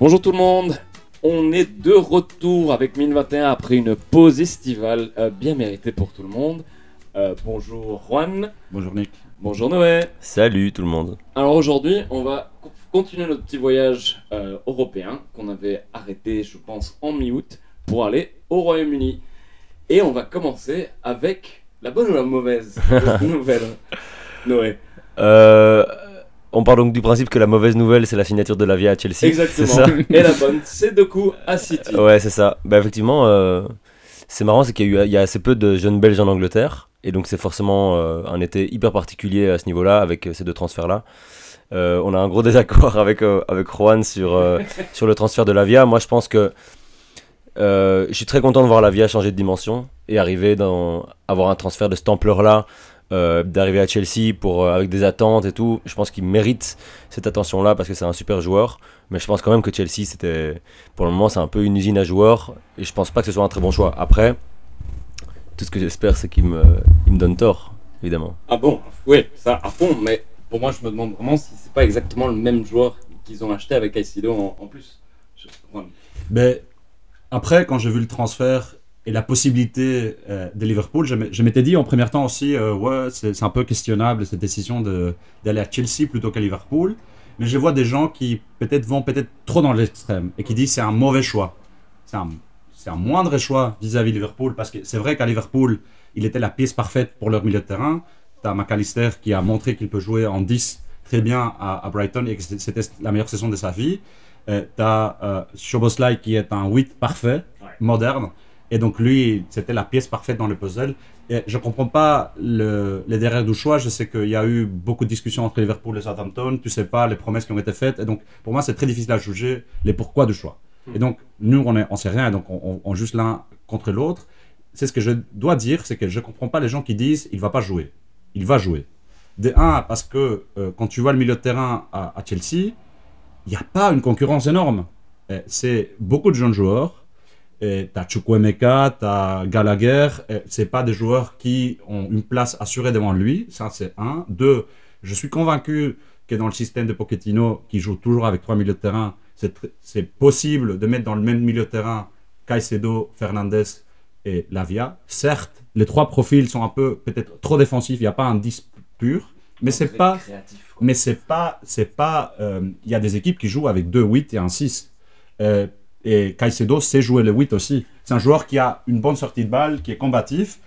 Bonjour tout le monde, on est de retour avec 1021 après une pause estivale euh, bien méritée pour tout le monde. Euh, bonjour Juan, Bonjour Nick. bonjour Noé. Salut tout le monde. Alors aujourd'hui, on va co- continuer notre petit voyage euh, européen qu'on avait arrêté, je pense, en mi-août pour aller au Royaume-Uni. Et on va commencer avec la bonne ou la mauvaise nouvelle. Noé. Euh, on part donc du principe que la mauvaise nouvelle c'est la signature de Lavia à Chelsea. Exactement. C'est ça Et la bonne, c'est deux coups à City. Ouais, c'est ça. Bah effectivement, euh, c'est marrant, c'est qu'il y a y assez peu de jeunes Belges en Angleterre. Et donc c'est forcément euh, un été hyper particulier à ce niveau-là avec euh, ces deux transferts-là. Euh, on a un gros désaccord avec, avec Juan sur, sur le transfert de Lavia. Moi je pense que je suis très content de voir Lavia changer de dimension et arriver dans avoir un transfert de cette ampleur-là, euh, d'arriver à Chelsea pour, euh, avec des attentes et tout. Je pense qu'il mérite cette attention-là parce que c'est un super joueur. Mais je pense quand même que Chelsea, c'était pour le moment, c'est un peu une usine à joueurs et je pense pas que ce soit un très bon choix. Après, tout ce que j'espère, c'est qu'il me, il me donne tort, évidemment. Ah bon? Oui, ça à fond, mais pour moi, je me demande vraiment si c'est pas exactement le même joueur qu'ils ont acheté avec Caicedo en, en plus. Je- ouais. Mais après, quand j'ai vu le transfert et la possibilité euh, de Liverpool, je m'étais dit en premier temps aussi, euh, ouais, c'est un peu questionnable cette décision d'aller à Chelsea plutôt qu'à Liverpool. Mais je vois des gens qui peut-être vont peut-être trop dans l'extrême et qui disent c'est un mauvais choix. C'est un, un moindre choix vis-à-vis de Liverpool parce que c'est vrai qu'à Liverpool, il était la pièce parfaite pour leur milieu de terrain. Tu as McAllister qui a montré qu'il peut jouer en 10 très bien à, à Brighton et que c'était la meilleure saison de sa vie. Euh, tu as Szoboszlai qui est un 8 parfait, moderne. Et donc lui, c'était la pièce parfaite dans le puzzle. Et je comprends pas le, les derrière du choix. Je sais qu'il y a eu beaucoup de discussions entre Liverpool et Southampton. Tu sais pas les promesses qui ont été faites. Et donc pour moi, c'est très difficile à juger les pourquoi du choix. Et donc nous, on on sait rien. Et donc on, on, on juge l'un contre l'autre. C'est ce que je dois dire, c'est que je comprends pas les gens qui disent il va pas jouer. Il va jouer. De un, parce que euh, quand tu vois le milieu de terrain à, à Chelsea, il n'y a pas une concurrence énorme. C'est beaucoup de jeunes joueurs. Tu as Chukwemeka, tu as Gallagher. C'est pas des joueurs qui ont une place assurée devant lui. Ça, c'est un. Deux, je suis convaincu que dans le système de Pochettino, qui joue toujours avec trois milieux de terrain, c'est possible de mettre dans le même milieu de terrain Caicedo, Fernandez et Lavia. Certes, les trois profils sont un peu peut-être trop défensifs. Il n'y a pas un 10 pur. Mais c'est pas créatif, mais c'est pas c'est pas euh, il y a des équipes qui jouent avec deux 8 et un 6 Euh, et Caicedo sait jouer le 8 aussi c'est un joueur qui a une bonne sortie de balle qui est combatif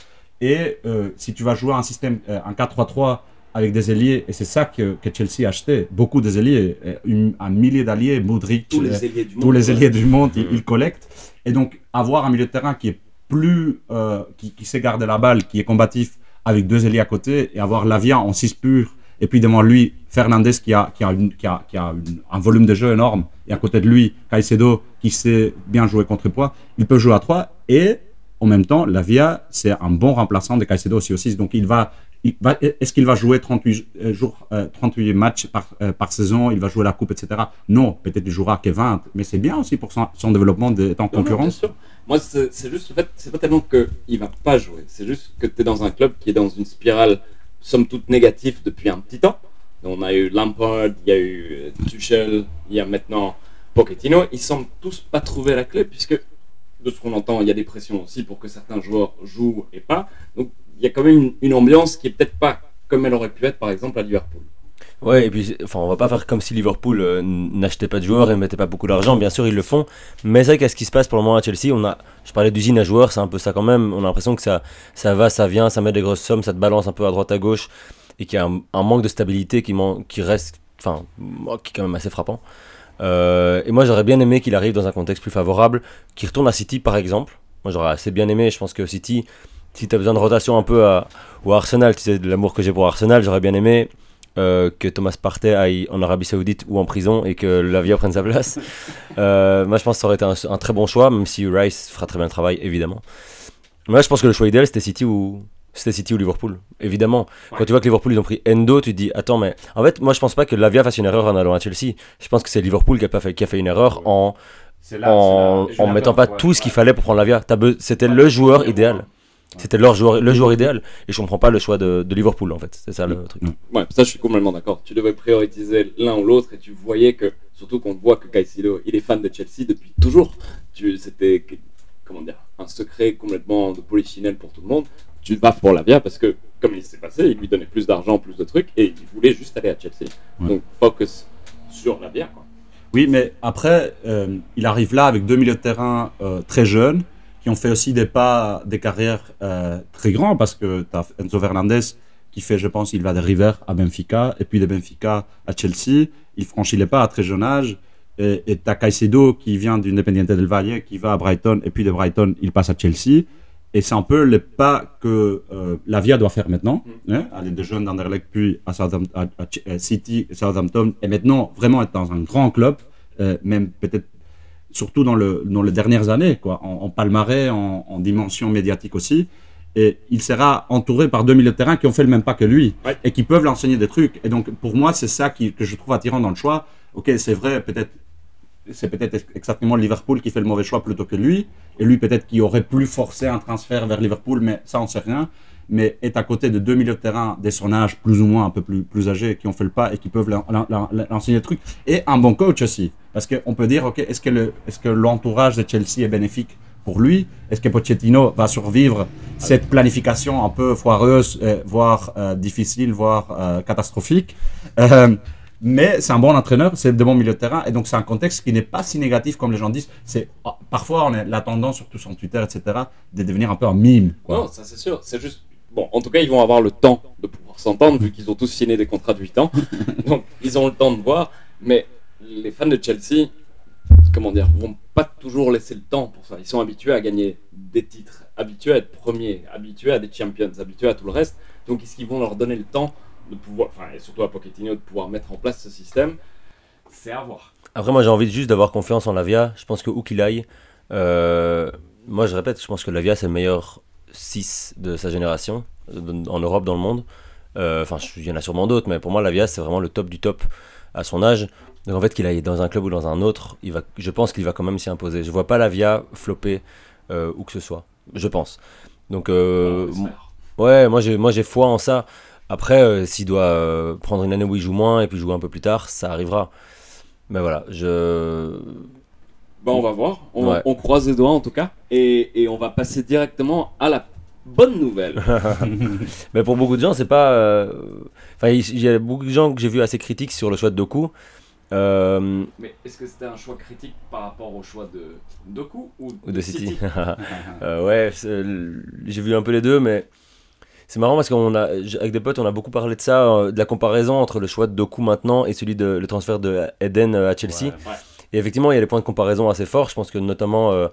et euh, si tu vas jouer un système euh, un 4-3-3 avec des ailiers et c'est ça que, que Chelsea a acheté beaucoup des ailiers euh, une- un millier d'alliés Modric tous euh, les ailiers du monde. tous les ouais. ailiers du monde, ils, Mhm. ils collectent. Et donc, avoir un milieu de terrain qui est plus. euh, qui, qui sait garder la balle, qui est combatif, avec deux ailiers à côté, et avoir Lavia en 6 pur, et puis devant lui, Fernandez qui a, qui a, une- qui a, qui a une- un volume de jeu énorme, et à côté de lui, Caicedo qui sait bien jouer contre-poids, il peut jouer à 3, et en même temps, Lavia, c'est un bon remplaçant de Caicedo aussi au 6. Donc, il va. il va- Est-ce qu'il va jouer 38 euh, jours, euh, 38 matchs par, euh, par saison? Il va jouer la coupe, etc. Non, peut-être il jouera que 20, mais c'est bien aussi pour son, son développement d'être en bien concurrence. sûr. Moi, c'est c'est juste le fait, c'est pas tellement qu'il va pas jouer, c'est juste que tu es dans un club qui est dans une spirale, somme toute négative depuis un petit temps. On a eu Lampard, il y a eu euh, Tuchel, il y a maintenant Pochettino. Ils semblent tous pas trouver la clé, puisque de ce qu'on entend, il y a des pressions aussi pour que certains joueurs jouent et pas. Donc, il y a quand même une, ambiance qui est peut-être pas comme elle aurait pu être, par exemple, à Liverpool. Ouais, et puis, enfin, on va pas faire comme si Liverpool euh, n'achetait pas de joueurs et mettait pas beaucoup d'argent. Bien sûr, ils le font. Mais c'est vrai qu'est-ce qui se passe pour le moment à Chelsea? On a, Je parlais d'usine à joueurs, c'est un peu ça quand même. On a l'impression que ça, ça va, ça vient, ça met des grosses sommes, ça te balance un peu à droite à gauche. Et qu'il y a un, un manque de stabilité qui, man- qui reste, enfin, moi, qui est quand même assez frappant. Euh, et moi, j'aurais bien aimé qu'il arrive dans un contexte plus favorable, qu'il retourne à City par exemple. Moi, j'aurais assez bien aimé. Je pense que City, si tu as besoin de rotation un peu à, ou à Arsenal, tu sais, de l'amour que j'ai pour Arsenal, j'aurais bien aimé euh, que Thomas Partey aille en Arabie Saoudite ou en prison et que Lavia prenne sa place. Euh, moi, je pense que ça aurait été un, un très bon choix, même si Rice fera très bien le travail, évidemment. Moi, je pense que le choix idéal, c'était City ou. C'était City ou Liverpool, évidemment. Quand tu vois que Liverpool, ils ont pris Endo, tu te dis, attends, mais en fait, moi, je pense pas que Lavia fasse une erreur en allant à Chelsea. Je pense que c'est Liverpool qui a, pas fait, qui a fait une erreur en, C'est en, en mettant pas tout ce qu'il fallait pour prendre Lavia. C'était le joueur idéal. C'était leur joueur, le joueur idéal. Et je comprends pas le choix de, de Liverpool, en fait. C'est ça le truc. Ouais, ça je suis complètement d'accord. Tu devais prioriser l'un ou l'autre et tu voyais que, surtout qu'on voit que Caicedo, il est fan de Chelsea depuis toujours. C'était, comment dire, un secret complètement de polichinelle pour tout le monde. Tu vas pour la Via parce que, comme il s'est passé, il lui donnait plus d'argent, plus de trucs et il voulait juste aller à Chelsea. Ouais. Donc focus sur la Via, quoi. Oui, mais après, euh, il arrive là avec deux milieux de terrain euh, très jeunes qui ont fait aussi des pas, des carrières euh, très grands parce que tu as Enzo Fernandez qui fait, je pense, il va de River à Benfica et puis de Benfica à Chelsea. Il franchit les pas à très jeune âge. Et tu as Caicedo qui vient du Independiente del Valle, qui va à Brighton et puis de Brighton, il passe à Chelsea. Et c'est un peu les pas que euh, la Via doit faire maintenant. hein, aller de jeunes d'Anderlecht puis à, Southampton- à- à à City, Southampton, et maintenant vraiment être dans un grand club, euh, même peut-être surtout dans, le, dans les dernières années, quoi, en, en palmarès, en, en dimension médiatique aussi. Et il sera entouré par deux milieux de terrain qui ont fait le même pas que lui Ouais. et qui peuvent l'enseigner des trucs. Et donc, pour moi, c'est ça qui, que je trouve attirant dans le choix. Ok, c'est vrai, peut-être, c'est peut-être ex- exactement Liverpool qui fait le mauvais choix plutôt que lui. Et lui, peut-être qui aurait plus forcé un transfert vers Liverpool, mais ça, on sait rien. Mais est à côté de deux milieux de terrain dès son âge, plus ou moins un peu plus, plus âgés, qui ont fait le pas et qui peuvent l'en- l'en- l'en- l'enseigner des trucs. Et un bon coach aussi. Parce qu'on peut dire, ok, est-ce que le- l'entourage de Chelsea est bénéfique pour lui? Est-ce que Pochettino va survivre cette planification un peu foireuse, euh, voire euh, difficile, voire euh, catastrophique? Mais c'est un bon entraîneur, c'est de bons milieux de terrain, et donc c'est un contexte qui n'est pas si négatif comme les gens disent. C'est ah, parfois on a la tendance, surtout sur Twitter, etc., de devenir un peu un mime. quoi. Non, ça c'est sûr. C'est juste. Bon, en tout cas, ils vont avoir le temps de pouvoir s'entendre vu qu'ils ont tous signé des contrats de 8 ans. Donc, ils ont le temps de voir. Mais les fans de Chelsea, comment dire, vont pas toujours laisser le temps pour ça. Ils sont habitués à gagner des titres, habitués à être premiers, habitués à des champions, habitués à tout le reste. Donc, est-ce qu'ils vont leur donner le temps de pouvoir, enfin, et surtout à Pochettino, de pouvoir mettre en place ce système C'est à voir. Après, moi, j'ai envie juste d'avoir confiance en Lavia. Je pense que où qu'il aille, euh, moi, je répète, je pense que Lavia, c'est le meilleur 6 de sa génération, en Europe, dans le monde. Euh, Enfin, il y en a sûrement d'autres, mais pour moi, Lavia, c'est vraiment le top du top à son âge. Donc, en fait, qu'il aille dans un club ou dans un autre, il va, je pense qu'il va quand même s'y imposer. Je vois pas Lavia flopper euh, où que ce soit. Je pense. Donc, euh. Ouais, moi j'ai moi j'ai foi en ça. Après, euh, s'il doit euh, prendre une année où il joue moins et puis jouer un peu plus tard, ça arrivera. Mais voilà, je. Bah, on va voir. On, Ouais. on croise les doigts en tout cas. Et, et on va passer directement à la bonne nouvelle. Mais pour beaucoup de gens, c'est pas. euh, Enfin, il y a beaucoup de gens que j'ai vu assez critiques sur le choix de Doku. Euh, Mais est-ce que c'était un choix critique par rapport au choix de Doku ou ou de City. Euh, ouais, j'ai vu un peu les deux, mais c'est marrant parce qu'on a, avec des potes, on a beaucoup parlé de ça, euh, de la comparaison entre le choix de Doku maintenant et celui de le transfert de Eden euh, à Chelsea. Ouais. Ouais. Et effectivement, il y a des points de comparaison assez forts. Je pense que notamment, euh,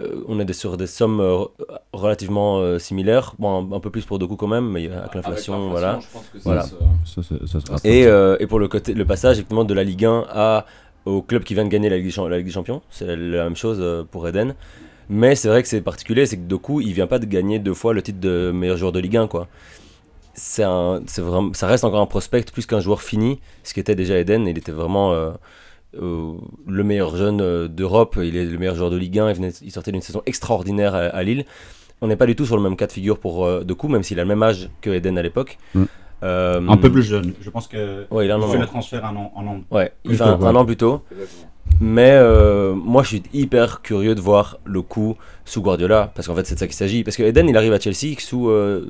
euh, on est des- sur des sommes euh, relativement euh, similaires. Bon, un, un peu plus pour Doku quand même, mais avec l'inflation, voilà. Je pense que ça, Voilà. ça- Ça, c'est- ça sera- Et, et pour le, côté, le passage effectivement de la Ligue 1 à, au club qui vient de gagner la Ligue des, Cham- la Ligue des Champions, c'est la, la même chose pour Eden. Mais c'est vrai que c'est particulier, c'est que Doku, il vient pas de gagner deux fois le titre de meilleur joueur de Ligue 1. Quoi. C'est un, c'est vraiment, ça reste encore un prospect plus qu'un joueur fini, ce qui était déjà Eden. Il était vraiment euh, euh, le meilleur jeune euh, d'Europe, il est le meilleur joueur de Ligue 1, il, venait, il sortait d'une saison extraordinaire à, à Lille. On n'est pas du tout sur le même cas de figure pour euh, Doku, même s'il a le même âge que Eden à l'époque. Mm. Euh, Un peu plus jeune. Je pense que Ouais, il a un il an. fait le transfert un an. Un an. Ouais, il Plus fait tôt, un, un an plus tôt. Mais euh, moi, je suis hyper curieux de voir le coup sous Guardiola. Parce qu'en fait, c'est de ça qu'il s'agit. Parce que Eden, il arrive à Chelsea sous euh,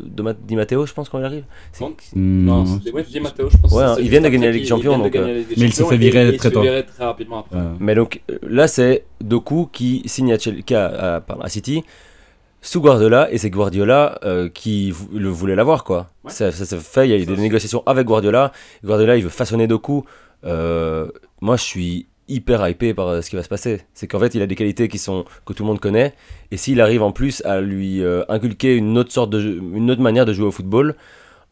Di Matteo, je pense, quand il arrive. C'est- Non, Hmm, Non, c'était ouais, Di Matteo, je pense. Ouais, hein, c'est ils viennent de gagner la Ligue des Champions, de donc, mais il s'est Champions fait virer très se tôt. fait virer très rapidement après. Mais donc euh, là, c'est Doku qui signe à, Chel- qui a- à- pardon, à City sous Guardiola. Et c'est Guardiola euh, qui vou- le voulait l'avoir, quoi. Ouais. Ça, ça s'est fait, il y a eu des c'est- négociations avec Guardiola. Guardiola, il veut façonner Doku. Euh, moi, je suis hyper hypé par euh, ce qui va se passer. C'est qu'en fait, il a des qualités qui sont que tout le monde connaît. Et s'il arrive en plus à lui euh, inculquer une autre sorte de jeu- une autre manière de jouer au football,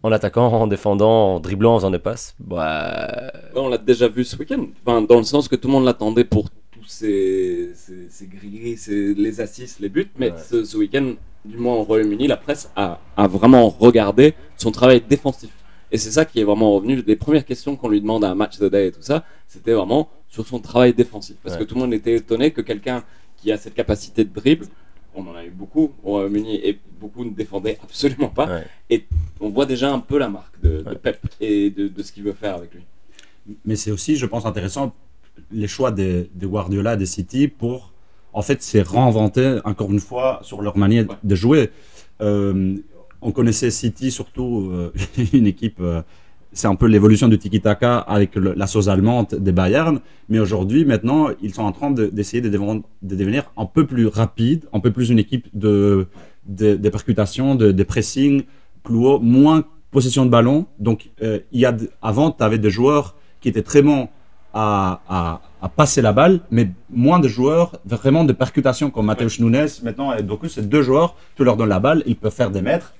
en attaquant, en défendant, en dribblant, en faisant des passes, bah, on l'a déjà vu ce week-end, enfin, dans le sens que tout le monde l'attendait pour tous ces, ces, ces grilles, ces- les assists, les buts, mais Ouais. ce, ce week-end, du moins au Royaume-Uni, la presse a, a vraiment regardé son travail défensif. Et c'est ça qui est vraiment revenu. Les premières questions qu'on lui demande à un match de day et tout ça, c'était vraiment sur son travail défensif. Parce Ouais. que tout le monde était étonné que quelqu'un qui a cette capacité de dribble, on en a eu beaucoup au Royaume-Uni et beaucoup ne défendaient absolument pas. Ouais. Et on voit déjà un peu la marque de, de Ouais. Pep et de, de ce qu'il veut faire avec lui. Mais c'est aussi, je pense, intéressant les choix de, de Guardiola, des City pour, en fait, c'est réinventer encore une fois sur leur manière Ouais. de jouer. Euh, on connaissait City surtout euh, une équipe. euh, c'est un peu l'évolution du tiki-taka avec le- la sauce allemande des Bayern. Mais aujourd'hui, maintenant, ils sont en train de- d'essayer de, devenir- de devenir un peu plus rapide, un peu plus une équipe de, de, de percutations, de, de pressing, plus haut, moins possession de ballon. Donc, euh, il y a avant, tu avais des joueurs qui étaient très bons à, à, à passer la balle, mais moins de joueurs vraiment de percutation comme Mateusz Nunes. Maintenant, et c'est deux joueurs, tu leur donnes la balle, ils peuvent faire des mètres.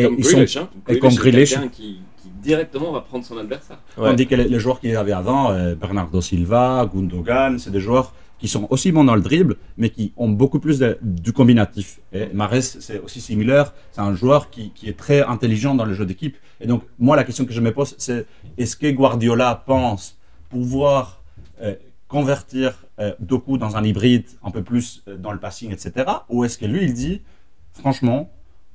Et comme ils sont Grealish, hein. et comme Grealish. qui, qui directement va prendre son adversaire. Ouais. Tandis que les, les joueurs qu'il avait avant, euh, Bernardo Silva, Gundogan, c'est des joueurs qui sont aussi bons dans le dribble, mais qui ont beaucoup plus de- du combinatif. Et Mahrez, c'est aussi similaire. C'est un joueur qui, qui est très intelligent dans le jeu d'équipe. Et donc, moi, la question que je me pose, c'est est-ce que Guardiola pense pouvoir euh, convertir euh, Doku dans un hybride un peu plus euh, dans le passing, etc. Ou est-ce que lui, il dit, franchement,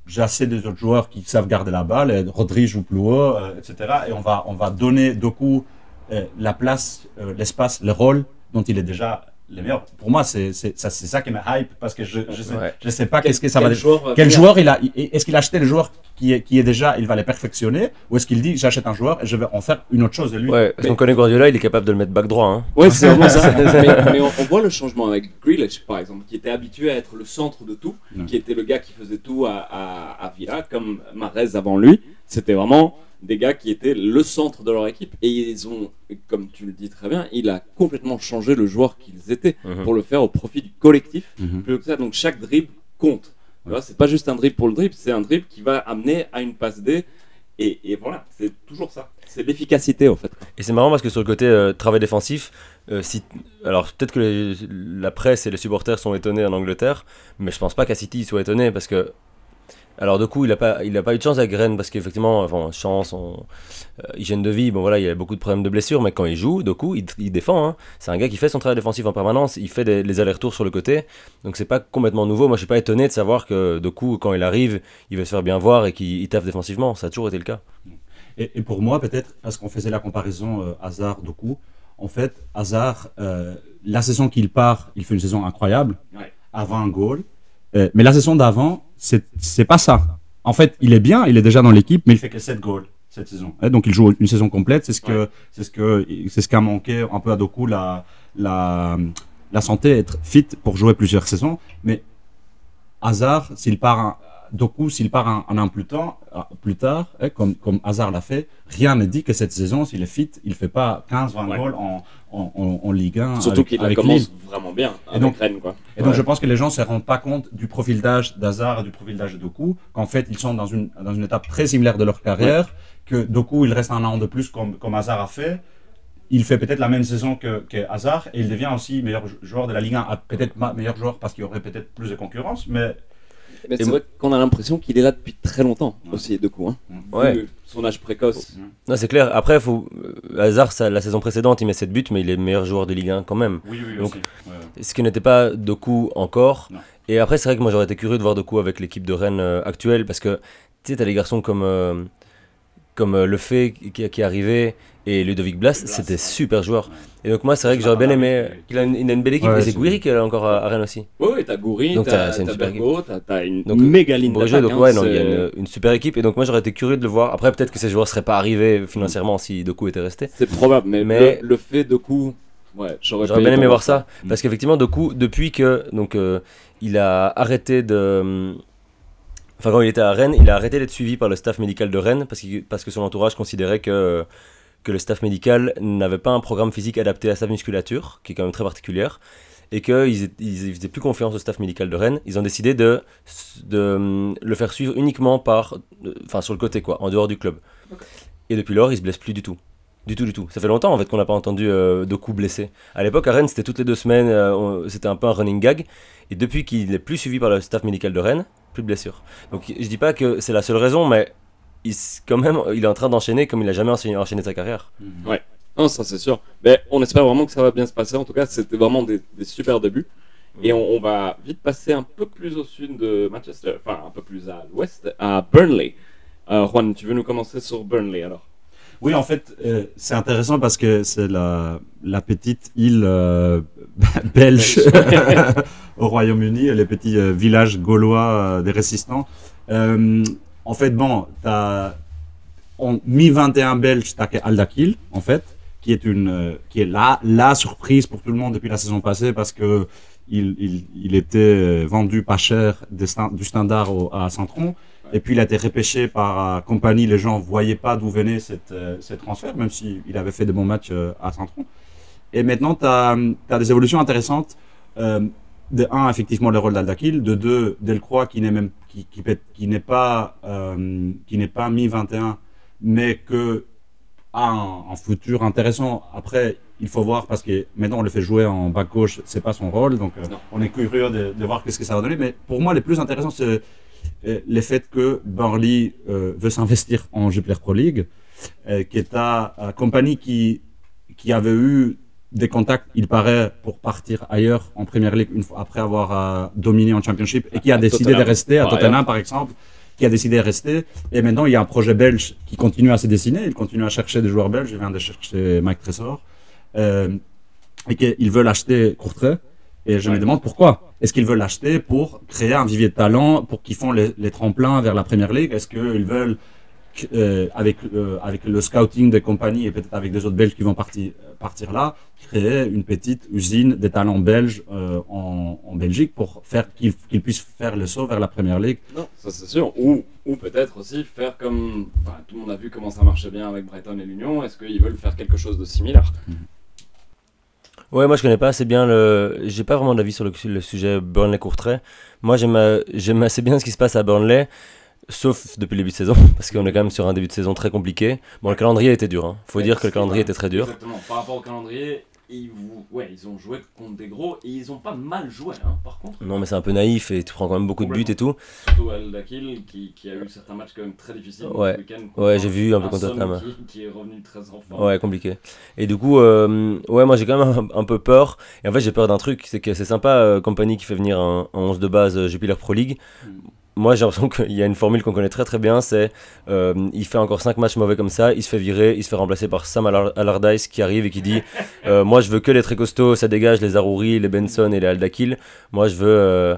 j'ai assez des autres joueurs qui savent garder la balle, et Rodri joue plus euh, etc. Et on va, on va donner Doku euh, la place, euh, l'espace, le rôle dont il est déjà le meilleur. Pour moi, c'est c'est ça, ça qui me hype parce que je je sais, Ouais. je sais pas qu'est-ce que ça Quel va joueur va quel venir? joueur il a Est-ce qu'il a acheté le joueur qui est, qui est déjà, il va les perfectionner Ou est-ce qu'il dit, j'achète un joueur et je vais en faire une autre chose de lui? Ouais, parce qu'on connaît Guardiola, il est capable de le mettre back droit. Hein. Ouais, c'est vraiment ça. mais mais on, on voit le changement avec Grealish, par exemple, qui était habitué à être le centre de tout, qui était le gars qui faisait tout à, à, à Villa, comme Mahrez avant lui. C'était vraiment des gars qui étaient le centre de leur équipe. Et ils ont, comme tu le dis très bien, il a complètement changé le joueur qu'ils étaient Mhm. pour le faire au profit du collectif. Mhm. Plutôt que ça, donc chaque dribble compte. C'est pas juste un dribble pour le dribble, c'est un dribble qui va amener à une passe D. Et, et voilà, c'est toujours ça. C'est l'efficacité, en fait. Et c'est marrant parce que sur le côté euh, travail défensif, euh, si, alors peut-être que les- la presse et les supporters sont étonnés en Angleterre, mais je pense pas qu'à City ils soient étonnés parce que. Alors du coup, il a pas, il a pas eu de chance avec Rennes parce qu'effectivement, enfin, chance, on- euh, hygiène de vie, bon voilà, il y a beaucoup de problèmes de blessures, mais quand il joue, Doku, il, il défend. hein. C'est un gars qui fait son travail défensif en permanence, il fait des, les allers-retours sur le côté, donc c'est pas complètement nouveau. Moi, je suis pas étonné de savoir que Doku, quand il arrive, il veut se faire bien voir et qu'il il taffe défensivement. Ça a toujours été le cas. Et, et pour moi, peut-être, parce qu'on faisait la comparaison euh, Hazard-Doku, en fait, Hazard, euh, la saison qu'il part, il fait une saison incroyable, Ouais. à 20 goals. Euh, mais la saison d'avant, c'est pas ça. En fait, il est bien, il est déjà dans l'équipe, mais il fait que 7 goals cette saison. Et donc, il joue une saison complète. C'est ce que c'est ce que c'est ce qu'a manqué un peu à Doku la la la santé, être fit pour jouer plusieurs saisons. Mais Hazard, s'il part un- Doku, s'il part un, un an plus tard, plus tard hein, comme, comme Hazard l'a fait, rien ne dit que cette saison, s'il est fit, il fait pas 15-20 Ouais. goals en, en, en, en Ligue 1. Surtout avec, qu'il commence Lille. vraiment bien avec donc- Rennes, quoi. Et donc je pense que les gens ne se rendent pas compte du profil d'âge d'Hazard et du profil d'âge de Doku, qu'en fait ils sont dans une, dans une étape très similaire de leur carrière, que Doku il reste un an de plus comme, comme Hazard a fait. Il fait peut-être la même saison que, que Hazard et il devient aussi meilleur jou- joueur de la Ligue 1, Ah, peut-être meilleur joueur parce qu'il y aurait peut-être plus de concurrence, mais Mais Et c'est moi- vrai qu'on a l'impression qu'il est là depuis très longtemps Ouais. aussi, de coup. Hein. Ouais. Vu Son âge précoce. Non, c'est clair. Après, faut... euh, Hazard, ça, la saison précédente, il met 7 buts, mais il est meilleur joueur de Ligue 1 quand même. oui, oui, Donc, aussi. Ouais. Ce qui n'était pas Doku encore. Non. Et après, c'est vrai que moi, j'aurais été curieux de voir Doku avec l'équipe de Rennes euh, actuelle, parce que tu sais, t'as des garçons comme, euh, comme euh, Le Fay qui, qui est arrivé et Ludovic Blas, Blas, c'était ouais. super joueur. Et donc, moi, c'est vrai que j'aurais bien aimé. Il a une, il a une belle équipe, Ouais, et c'est Gouiri qui est encore à, à Rennes aussi. Oui, oui, t'as Goury, Donc, t'as Bergo, t'as t'as une Donc, méga ligne d'attaque. donc ouais, non, il y a une, une super équipe. Et donc, moi, j'aurais été curieux de le voir. Après, peut-être que ces joueurs seraient pas arrivés financièrement si Doku était resté. C'est probable, mais, Mais- le, le fait de coup. Ouais, j'aurais bien aimé voir ça, parce qu'effectivement, Doku, depuis que donc euh, il a arrêté de, enfin quand il était à Rennes, il a arrêté d'être suivi par le staff médical de Rennes parce que parce que son entourage considérait que que le staff médical n'avait pas un programme physique adapté à sa musculature, qui est quand même très particulière, et qu'ils ils, faisaient plus confiance au staff médical de Rennes. Ils ont décidé de de euh, le faire suivre uniquement par, enfin sur le côté quoi, en dehors du club. Et depuis lors, il se blesse plus du tout. Du tout, du tout. Ça fait longtemps en fait qu'on n'a pas entendu euh, Doku blessé. À l'époque, à Rennes, c'était toutes les deux semaines, euh, c'était un peu un running gag. Et depuis qu'il n'est plus suivi par le staff médical de Rennes, plus de blessures. Donc je dis pas que c'est la seule raison, mais il, quand même, il est en train d'enchaîner comme il a jamais enchaîné, enchaîné sa carrière. Non, ça c'est sûr. Mais on espère vraiment que ça va bien se passer. En tout cas, c'était vraiment des, des super débuts. Et on, on va vite passer un peu plus au sud de Manchester, enfin un peu plus à l'ouest, à Burnley. Euh, Juan, tu veux nous commencer sur Burnley alors? Oui, en fait, euh, c'est intéressant parce que c'est la, la petite île euh, belge au Royaume-Uni, les petits euh, villages gaulois des résistants. En fait, bon, t'as en mi-21 belge, t'as Aldakil, en fait, qui est une, qui est la, la surprise pour tout le monde depuis la saison passée parce que il, il, il était vendu pas cher du standard au- à Saint-Tron. Et puis il a été repêché par euh, compagnie. Les gens voyaient pas d'où venait cette, euh, ce transfert, même s'il avait fait de bons matchs euh, à Saint-Tron. Et maintenant, tu as, des évolutions intéressantes. Euh, de un, effectivement, le rôle d'Aldakil. De deux, Delcroix qui n'est même qui, qui, peut- qui n'est pas euh, qui n'est pas mi 21, mais que a un, un futur intéressant. Après, il faut voir parce que maintenant on le fait jouer en bas gauche, c'est pas son rôle, donc euh, on est curieux de, de voir qu'est-ce que ça va donner. Mais pour moi, le plus intéressant, c'est le fait que Burnley euh, veut s'investir en Jupiler Pro League, euh, qui est à compagnie qui qui avait eu des contacts, il paraît, pour partir ailleurs en Première League une fois après avoir euh, dominé en Championship et qui a décidé Tottenham, de rester à Tottenham par exemple, qui a décidé de rester. Et maintenant, il y a un projet belge qui continue à se dessiner. Il continue à chercher des joueurs belges. Il vient de chercher Mike. Euh, et qu'ils veulent acheter Courtrai. Et je me demande pourquoi. Est-ce qu'ils veulent l'acheter pour créer un vivier de talent, pour qu'ils font les, les tremplins vers la Première Ligue Est-ce qu'ils veulent, euh, avec, euh, avec le scouting des compagnies et peut-être avec des autres Belges qui vont partir, partir là, créer une petite usine des talents belges euh, en, en Belgique pour faire qu'ils puissent faire le saut vers la Première Ligue Non, ça c'est sûr. Ou, ou peut-être aussi faire comme. Enfin, tout le monde a vu comment ça marchait bien avec Brighton et l'Union. Est-ce qu'ils veulent faire quelque chose de similaire? Ouais, moi je connais pas assez bien le. J'ai pas vraiment d'avis sur le, le sujet Burnley-Courtrai. Moi j'aime euh, j'aime assez bien ce qui se passe à Burnley, sauf depuis le début de saison, parce qu'on est quand même sur un début de saison très compliqué. Bon, le calendrier était dur, hein. faut dire que le calendrier était très dur. Exactement. Par rapport au calendrier, ils, vous... ouais, ils ont joué contre des gros et ils ont pas mal joué, hein, par contre. Non, mais c'est un peu naïf et tu prends quand même beaucoup de buts et tout. Surtout Al Dakil qui, qui a eu certains matchs quand même très difficiles Ouais. ce week-end. Ouais, j'ai vu un peu contre Tottenham. Qui, qui est revenu très en forme. Ouais, compliqué. Et du coup, euh, ouais, moi j'ai quand même un, un peu peur. Et en fait, j'ai peur d'un truc, c'est que c'est sympa, euh, Compagnie qui fait venir un, un 11 de base euh, Jupiler Pro League. Moi, j'ai l'impression qu'il y a une formule qu'on connaît très très bien, c'est euh, il fait encore 5 matchs mauvais comme ça, il se fait virer, il se fait remplacer par Sam Allar- Allardyce qui arrive et qui dit euh, Moi, je veux que les très costauds, ça dégage les Arouri, les Benson et les Aldakil. Moi, je veux euh,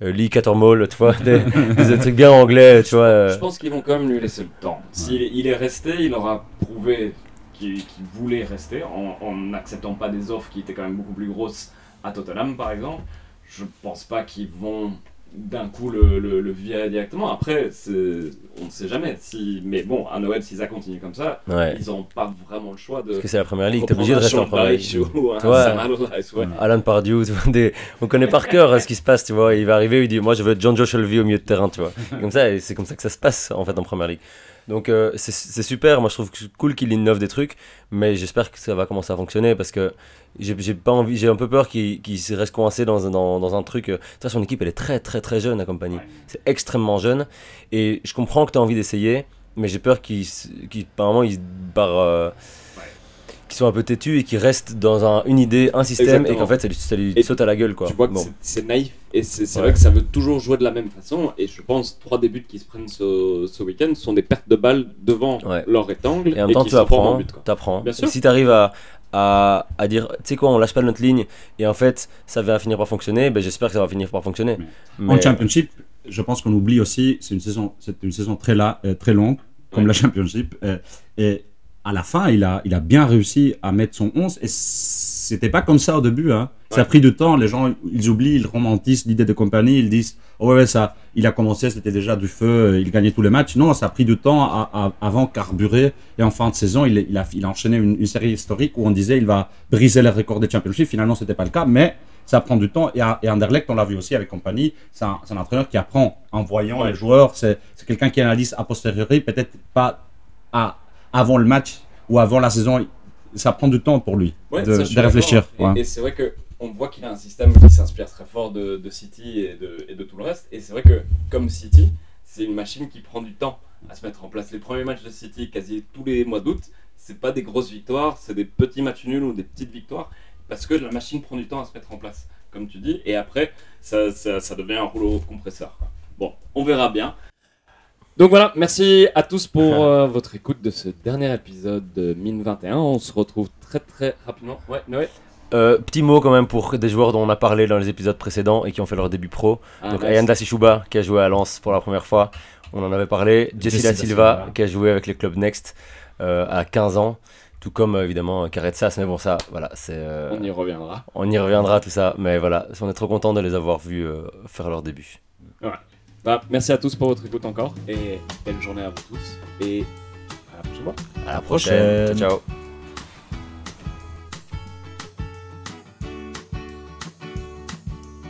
Lee Cattermole, tu vois, des, des trucs bien anglais, tu vois. Je pense qu'ils vont quand même lui laisser le temps. S'il il est resté, il aura prouvé qu'il voulait rester en en n'acceptant pas des offres qui étaient quand même beaucoup plus grosses à Tottenham par exemple. Je pense pas qu'ils vont d'un coup le, le, le virer directement. Après, on ne sait jamais. Si, mais bon, à Noël, si ça continue comme ça, Ouais. ils n'auront pas vraiment le choix de. Parce que c'est la première ligue, t'es obligé de rester en première ligue. Ou un ouais. Alan Pardew, des- on connaît par cœur euh, ce qui se passe, tu vois. Il va arriver, il dit Moi, je veux John Joe Shelby au milieu de terrain, tu vois. Comme ça, c'est comme ça que ça se passe, en fait, en première ligue. Donc, euh, c'est c'est super. Moi, je trouve que cool qu'il innove des trucs, mais j'espère que ça va commencer à fonctionner parce que j'ai j'ai pas envie, j'ai un peu peur qu'il reste coincé dans, un- dans, dans un truc. euh, Tu vois, son équipe, elle est très, très, très jeune, la compagnie. C'est extrêmement jeune. Et je comprends que tu as envie d'essayer, mais j'ai peur qu'il, qu'il, apparemment, il part. euh, Qu'ils soient un peu têtus et qu'ils restent dans un- une idée, un système, et qu'en fait ça lui, ça lui saute à la gueule quoi. Tu vois que Bon. c'est- naïf et c'est Ouais. vrai que ça veut toujours jouer de la même façon. Et je pense trois débuts qui se prennent ce, ce week-end sont des pertes de balles devant Ouais. leur rectangle Et en même temps, qui tu sont apprends. T'apprends. Bien sûr. Et si tu arrives à, à, à dire, tu sais quoi, on lâche pas notre ligne, et en fait, ça va finir par fonctionner, ben, j'espère que ça va finir par fonctionner. En Championship, je pense qu'on oublie aussi, c'est une saison, c'est une saison très, la, euh, très longue, comme Ouais. la Championship. euh, et à la fin, il a, il a bien réussi à mettre son 11. Et c'était pas comme ça au début. Hein. Ça a pris du temps. Les gens, ils oublient, ils romantisent l'idée de compagnie. Ils disent, oh ouais, ça, il a commencé, c'était déjà du feu, il gagnait tous les matchs. Non, ça a pris du temps à- à- avant carburer. Et en fin de saison, il, il, a, il a enchaîné une, une série historique où on disait, il va briser les records des Championship. Finalement, c'était pas le cas. Mais ça prend du temps. Et, à, et Anderlecht, on l'a vu aussi avec compagnie, c'est un, entraîneur qui apprend en voyant Ouais. les joueurs. C'est c'est quelqu'un qui analyse a posteriori, peut-être pas à, avant le match ou avant la saison. Ça prend du temps pour lui Ouais, de, réfléchir. Et, Ouais. et c'est vrai que on voit qu'il a un système qui s'inspire très fort de, de City et de, et de tout le reste. Et c'est vrai que comme City, c'est une machine qui prend du temps à se mettre en place. Les premiers matchs de City, quasi tous les mois d'août, c'est pas des grosses victoires, c'est des petits matchs nuls ou des petites victoires, parce que la machine prend du temps à se mettre en place. comme tu dis, et après, ça, ça, ça devient un rouleau compresseur. Bon, on verra bien. Donc voilà, merci à tous pour euh, votre écoute de ce dernier épisode de Mine 21. On se retrouve très très rapidement. Ouais, Noé Euh, petit mot quand même pour des joueurs dont on a parlé dans les épisodes précédents et qui ont fait leur début pro. Ah, Donc nice. Ayanda Sishuba qui a joué à Lens pour la première fois, on en avait parlé. Jesse Da Silva qui a joué avec les clubs Next euh, à 15 ans. Tout comme évidemment Caretsas, mais bon ça, voilà, c'est, euh, On y reviendra. on y reviendra tout ça. Mais voilà, on est trop content de les avoir vus faire leur début. Bah, merci à tous pour votre écoute encore, et belle journée à vous tous, et à la prochaine fois. À la prochaine. prochaine. Ciao. ciao.